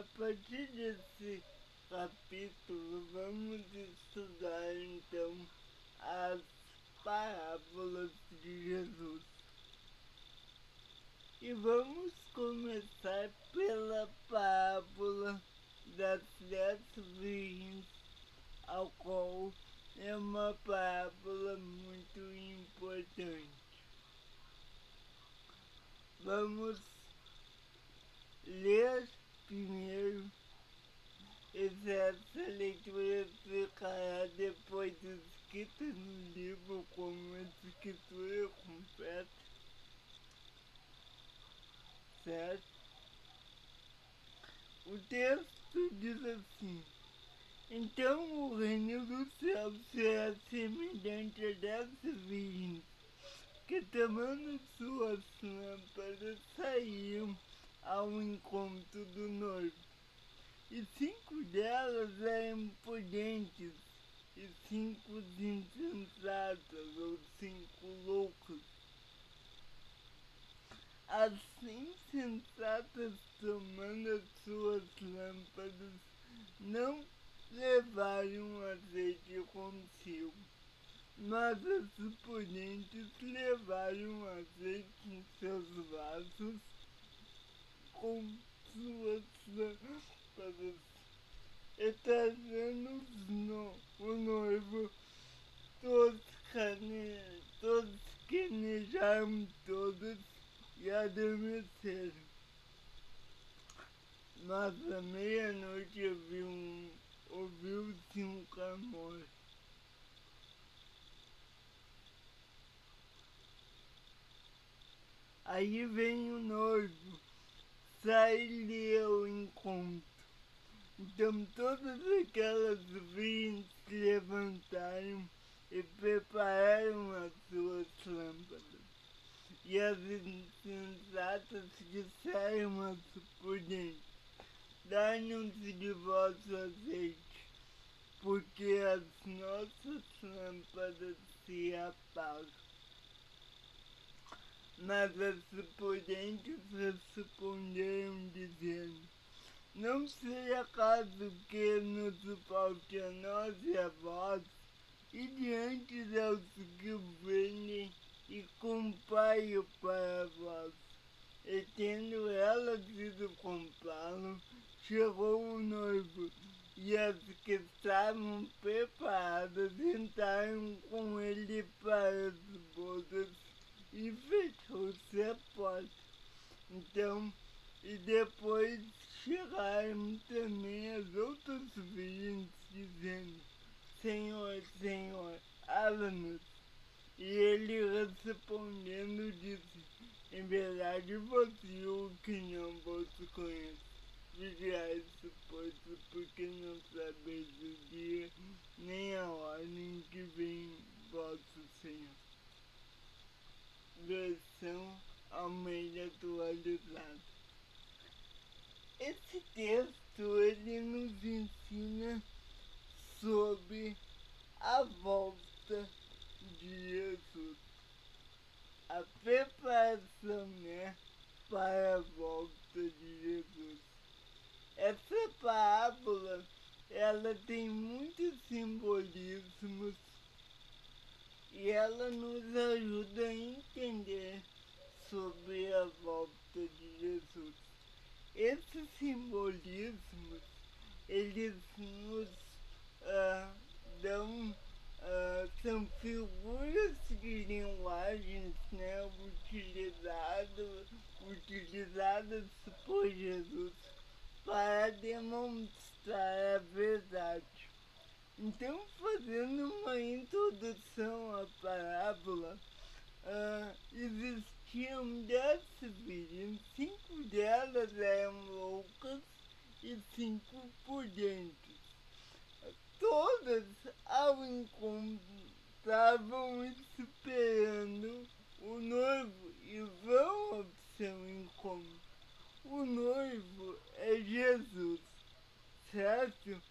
A partir desse capítulo, vamos estudar então as parábolas de Jesus. E vamos começar pela parábola das dez virgens, ao qual é uma parábola muito importante. Vamos ler primeiro essa leitura ficará depois escrita no livro como escritura completa, certo? O texto diz assim, então o reino do céu será semelhante a dez virgens que tomando suas lâmpadas saíam ao encontro do noivo. E cinco delas eram prudentes, e cinco insensatas, ou cinco loucos. As insensatas, tomando as suas lâmpadas, não levaram azeite consigo, mas as prudentes levaram azeite em seus vasos com suas lâmpadas e trazendo no, o noivo todos, cane, todos canejaram todos e adormeceram. Mas à meia-noite ouviu um, ouviu-se um clamor. Aí vem o noivo sai-lhe ao encontro. Então todas aquelas virgens se levantaram e prepararam as suas lâmpadas. E as insensatas disseram aos prudentes, dai-nos de vosso azeite, porque as nossas lâmpadas se apagam. Mas as prudentes responderam dizendo, não seja caso que nos falte a nós e a vós, e diante dos que venham e comprai-o para vós. E tendo elas ido comprá-lo, chegou o noivo, e as que estavam preparadas entraram com ele para as bodas e fechou-se a porta. Então, e depois chegaram também as outras virgens dizendo, Senhor, Senhor, abra-nos. E ele respondendo disse, em verdade vos digo que não vos conheço. Vigiai, pois, porque não sabeis o dia nem a hora em que vem vosso Senhor versão Almeida atualizada. Esse texto ele nos ensina sobre a volta de Jesus, a preparação né, para a volta de Jesus. Essa parábola ela tem muitos simbolismos e ela nos ajuda a entender sobre a volta de Jesus. Esses simbolismos, eles nos uh, dão, uh, são figuras de linguagens né, utilizadas, utilizadas por Jesus para demonstrar a verdade. Então, fazendo uma introdução à parábola, uh, existiam dez virgens, cinco delas eram loucas e cinco prudentes. Todas, ao encontro, estavam esperando o noivo e vão ao seu encontro. O noivo é Jesus, certo?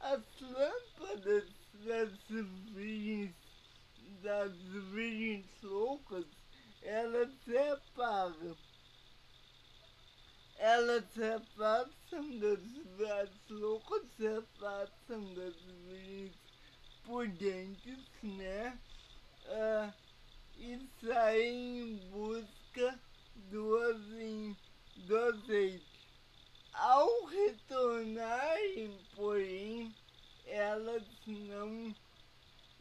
As lâmpadas das virgens, das virgens loucas, elas se apagam. elas se afastam das as loucas se afastam das vidas prudentes, né? Ah, e saem em busca do, azim, do azeite. Ao retornarem, porém, elas não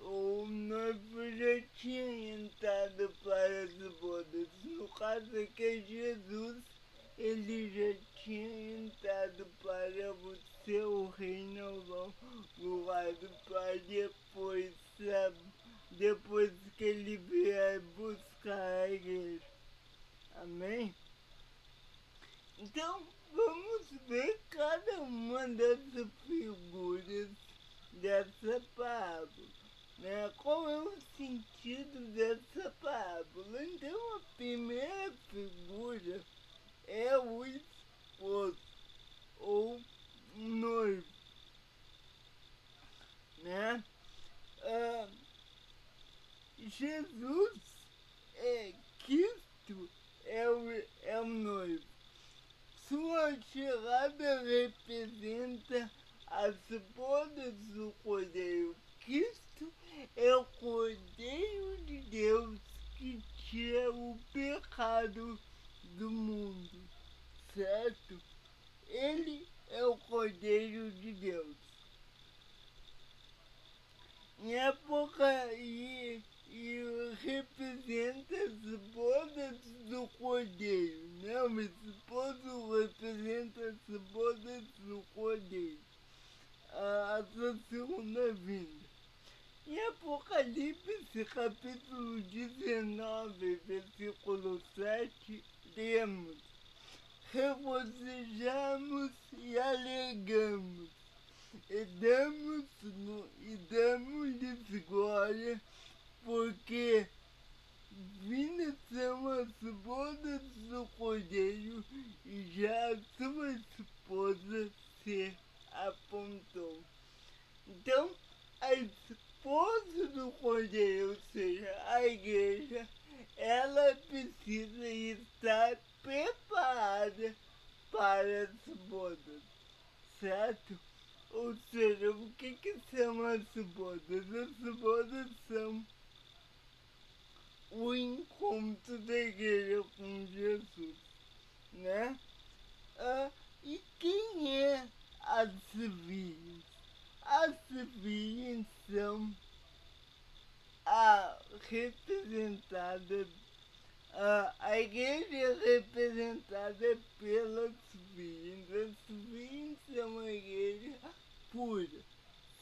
o noivo já tinha entrado para as bodas. No caso é que Jesus, ele já tinha entrado para o seu reino lugar para depois, sabe? depois que ele vier buscar a igreja. Amém? Então, vamos ver cada uma dessas figuras dessa parábola né? Qual é o sentido dessa parábola? Então a primeira figura é o esposo ou noivo, né? Ah, Jesus é Cristo é o, é o noivo. Sua chegada representa as bodas do Cordeiro. Cristo é o Cordeiro de Deus que tira o pecado do mundo, certo? Ele é o Cordeiro de Deus. Em época e, e representa as bodas do Cordeiro, né? O esposo representa as bodas do Cordeiro, a, a sua segunda vinda. Em Apocalipse capítulo 19, versículo 7, temos regozijamos e alegamos, e damos, e damos-lhes glória, porque vindas são as bodas do Cordeiro, e já a sua esposa se apontou. Então, a esposa do Cordeiro, ou seja, a igreja, ela precisa estar preparada para as bodas, certo? Ou seja, o que, que são as bodas? As bodas são o encontro da igreja com Jesus, né? Ah, e quem é as virgens? Virgens são a representada, a, a igreja é representada pelas virgens. As virgens são uma igreja pura,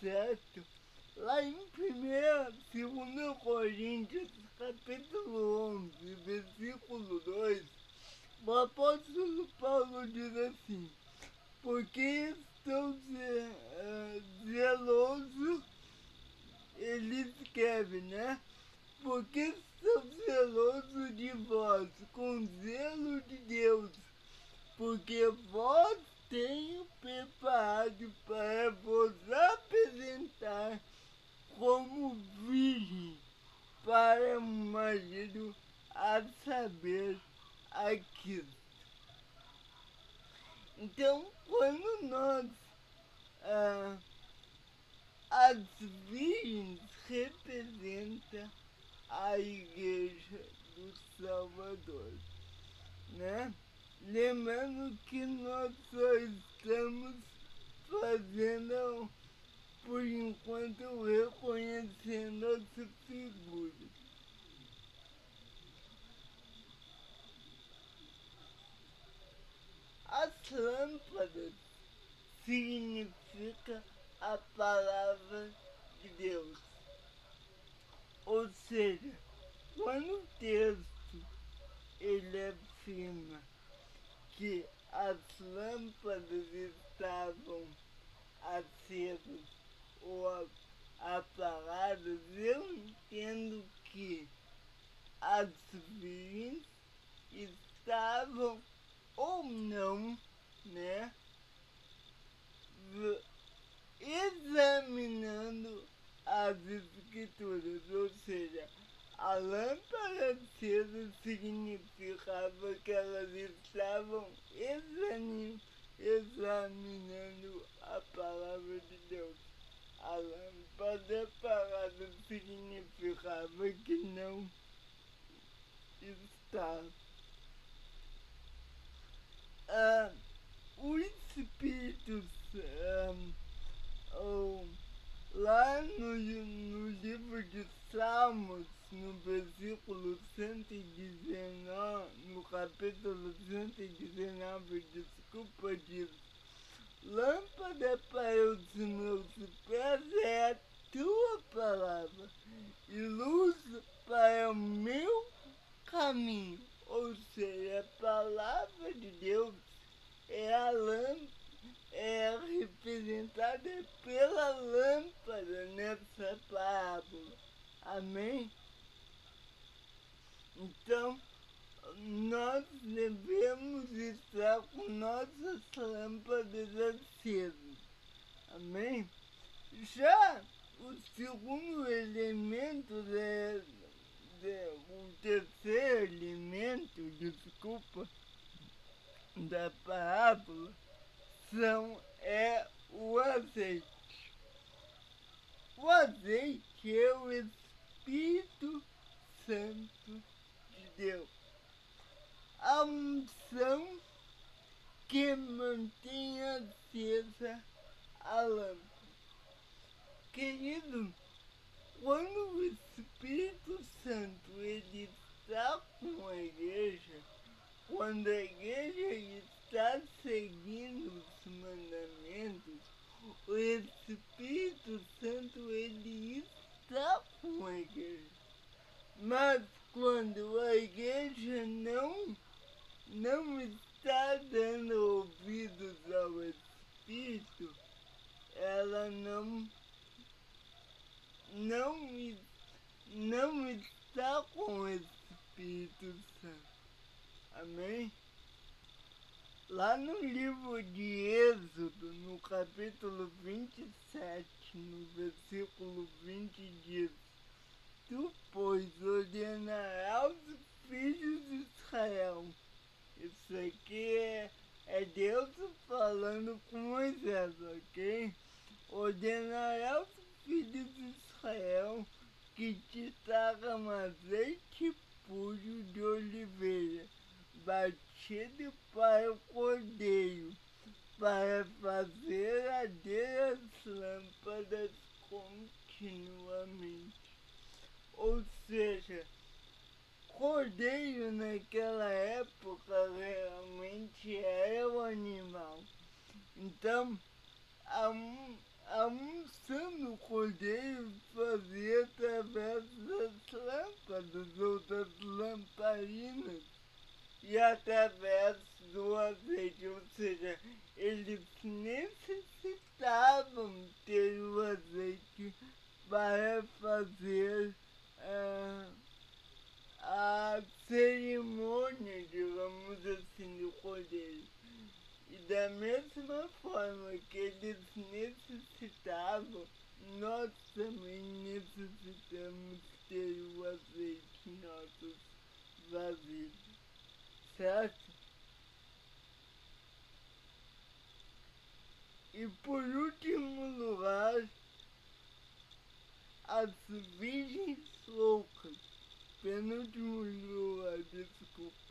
certo? Lá em 1 2 Coríntios, capítulo 11, versículo 2, o apóstolo Paulo diz assim, porque uh, zeloso, ele escreve, né? Porque sou zeloso de vós, com zelo de Deus, porque vós tenho preparado para vos apresentar como virgem para o marido, a saber, a Cristo. Então, quando nós ah, as virgens representam a igreja do Salvador, né? Lembrando que nós só estamos fazendo, por enquanto, reconhecendo essa figura. As lâmpadas significa a palavra de Deus. Ou seja, quando o texto ele afirma que as lâmpadas estavam acesas ou apagadas, eu entendo que as virgens estavam ou não, né? Examinando as escrituras, ou seja, a lâmpada acesa significava que elas estavam lâmpada parada significava que não estava. Ah, o Espírito Santo, oh, lá no, no livro de Salmos, no versículo 119, no capítulo 119, desculpa, diz, lâmpada para os meus pés é a tua palavra e luz para o meu caminho. Ou seja, a palavra de Deus é a lâmpada, é representada pela lâmpada nessa parábola. Amém? Então, nós devemos estar com nossas lâmpadas acesas. Amém? Já o segundo elemento, de, de, o terceiro elemento, desculpa, da parábola, são, é o azeite. O azeite é o Espírito Santo de Deus. A unção que mantém acesa a lâmpada. Querido, quando o Espírito Santo ele está com a igreja, quando a igreja está seguindo mandamentos, o Espírito Santo ele está com a igreja. Mas quando a igreja não, não está dando ouvidos ao Espírito, ela não, não, não está com o Espírito Santo. Amém? Lá no livro de Êxodo, no capítulo 27, no versículo 20, diz: Tu, pois, ordenarás aos filhos de Israel. Isso aqui é, é Deus falando com Moisés, ok? Ordenarás aos filhos de Israel que te tragam azeite puro de oliveira batido para o cordeiro, para fazer arder as lâmpadas continuamente. Ou seja, cordeiro naquela época realmente era o animal. Então, a, a unção do cordeiro fazia através das lâmpadas ou das lamparinas e através do azeite, ou seja, eles necessitavam ter o azeite para fazer uh, a cerimônia, digamos assim, do cordeiro. E da mesma forma que eles necessitavam, nós também necessitamos ter o azeite em nossos vasilhas certo? E por último lugar, as virgens loucas. Penúltimo lugar, desculpa.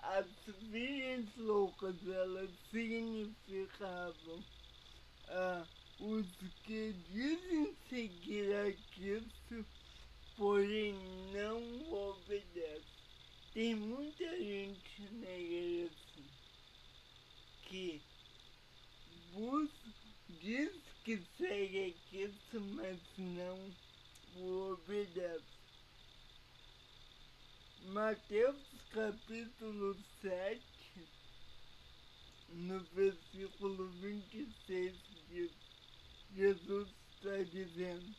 As virgens loucas, elas significavam ah, os que dizem seguir a Cristo, porém não obedecem. Tem muita gente na igreja que busca, diz que segue Cristo, mas não o obedece. Mateus capítulo 7, no versículo 26, diz, Jesus está dizendo,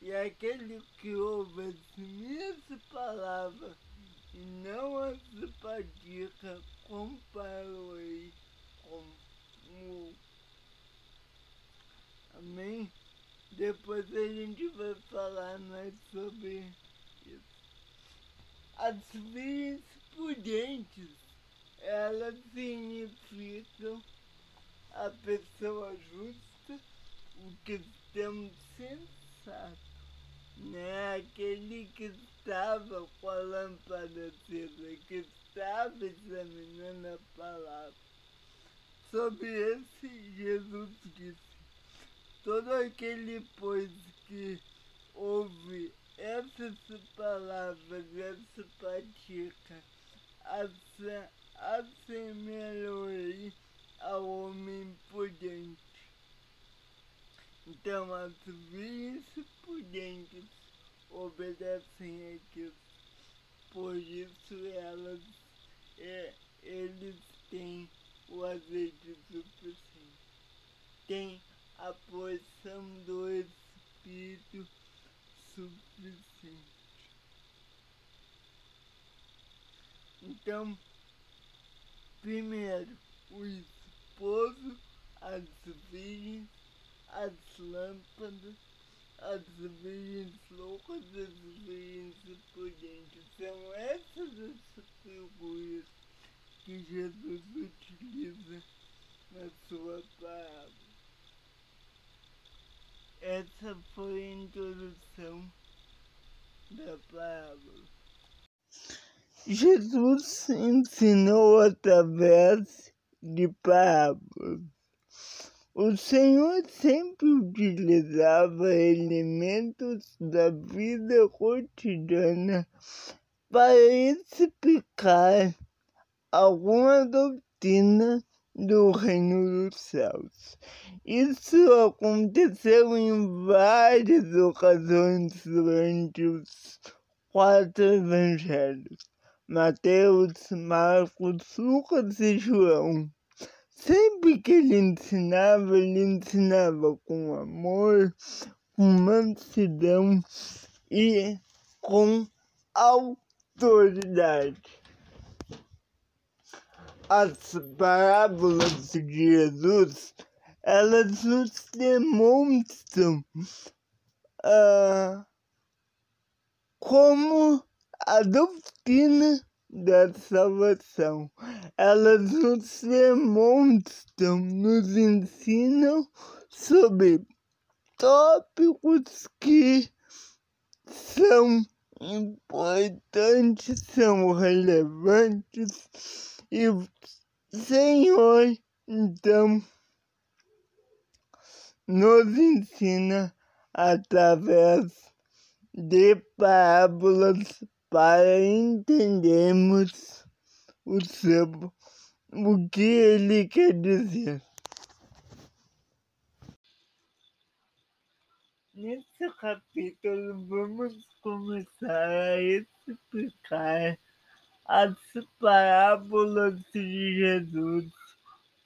e aquele que ouve as minhas palavras e não as pratica, comparou-ei com o. Amém? Depois a gente vai falar mais sobre isso. As vias prudentes, elas significam a pessoa justa o cristão sensato, né? aquele que estava com a lâmpada acesa, que estava examinando a palavra. Sobre esse Jesus disse, todo aquele pois que ouve essas palavras, essa prática, assemelhou-lhe ao homem prudente. Então as virgens prudentes obedecem a Cristo. Por isso elas, é, eles têm o azeite suficiente. Tem a porção do Espírito suficiente. Então, primeiro, o esposo, as virgens, as lâmpadas, as virgens loucas, as virgens prudentes. São essas as figuras que Jesus utiliza na sua palavra. Essa foi a introdução da palavra. Jesus ensinou através de parábolas. O Senhor sempre utilizava elementos da vida cotidiana para explicar alguma doutrina do reino dos céus. Isso aconteceu em várias ocasiões durante os quatro evangelhos: Mateus, Marcos, Lucas e João. Sempre que ele ensinava, ele ensinava com amor, com mansidão e com autoridade as parábolas de Jesus, elas nos demonstram uh, como a doutrina da salvação. Elas nos demonstram, nos ensinam sobre tópicos que são importantes, são relevantes e Senhor, então, nos ensina através de parábolas para entendermos o seu, o que ele quer dizer. Nesse capítulo, vamos começar a explicar as parábolas de Jesus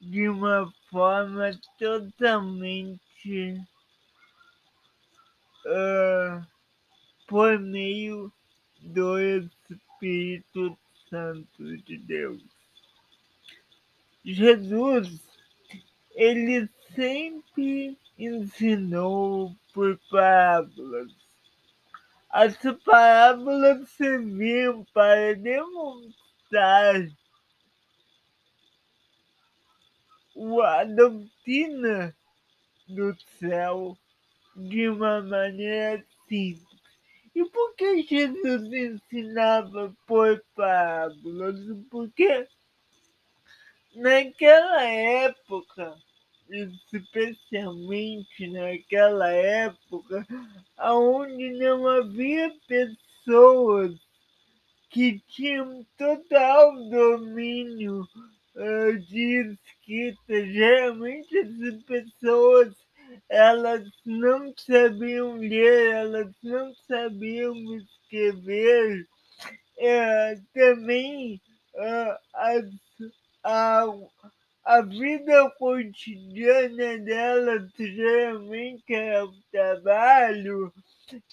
de uma forma totalmente uh, por meio do Espírito Santo de Deus. Jesus, ele sempre ensinou por parábolas as parábolas serviam para demonstrar a doutrina do céu de uma maneira simples. E por que Jesus ensinava por parábolas? Porque naquela época especialmente naquela época, onde não havia pessoas que tinham total domínio uh, de escrita. Geralmente as pessoas elas não sabiam ler, elas não sabiam escrever. É, também uh, as, a, a vida cotidiana dela geralmente era o trabalho,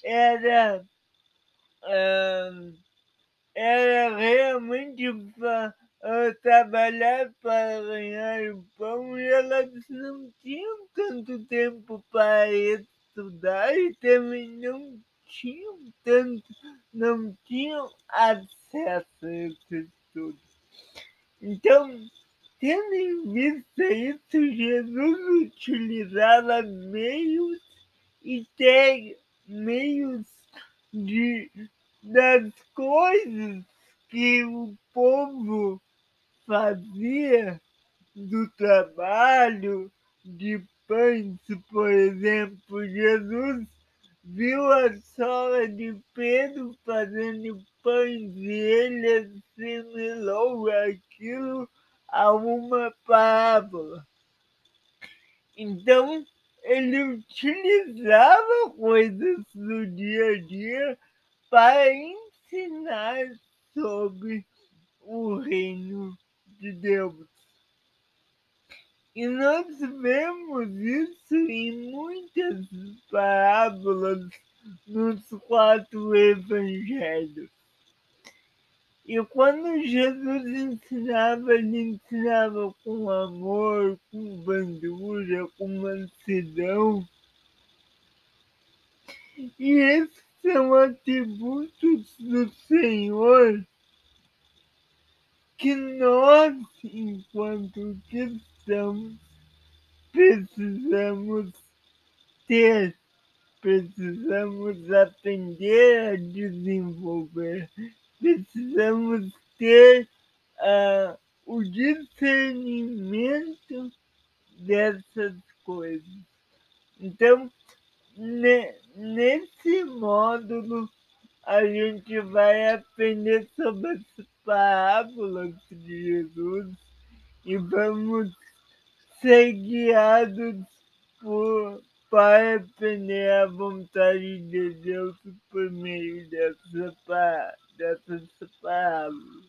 era, uh, era realmente uh, trabalhar para ganhar o pão e elas não tinham tanto tempo para estudar e também não tinham tanto, não tinham acesso a esse estudo. Então, Tendo em vista isso, Jesus utilizava meios e te, meios de, das coisas que o povo fazia do trabalho de pães, por exemplo, Jesus viu a sola de Pedro fazendo pães e ele assimilou aquilo a uma parábola. Então, ele utilizava coisas do dia a dia para ensinar sobre o reino de Deus. E nós vemos isso em muitas parábolas nos quatro evangelhos. E quando Jesus ensinava, ele ensinava com amor, com bandura, com mansidão. E esses são atributos do Senhor que nós, enquanto cristãos, precisamos ter, precisamos aprender a desenvolver, precisamos ter uh, o discernimento dessas coisas. Então, ne, nesse módulo, a gente vai aprender sobre as parábolas de Jesus e vamos ser guiados por, para aprender a vontade de Deus por meio dessa, dessas parábolas.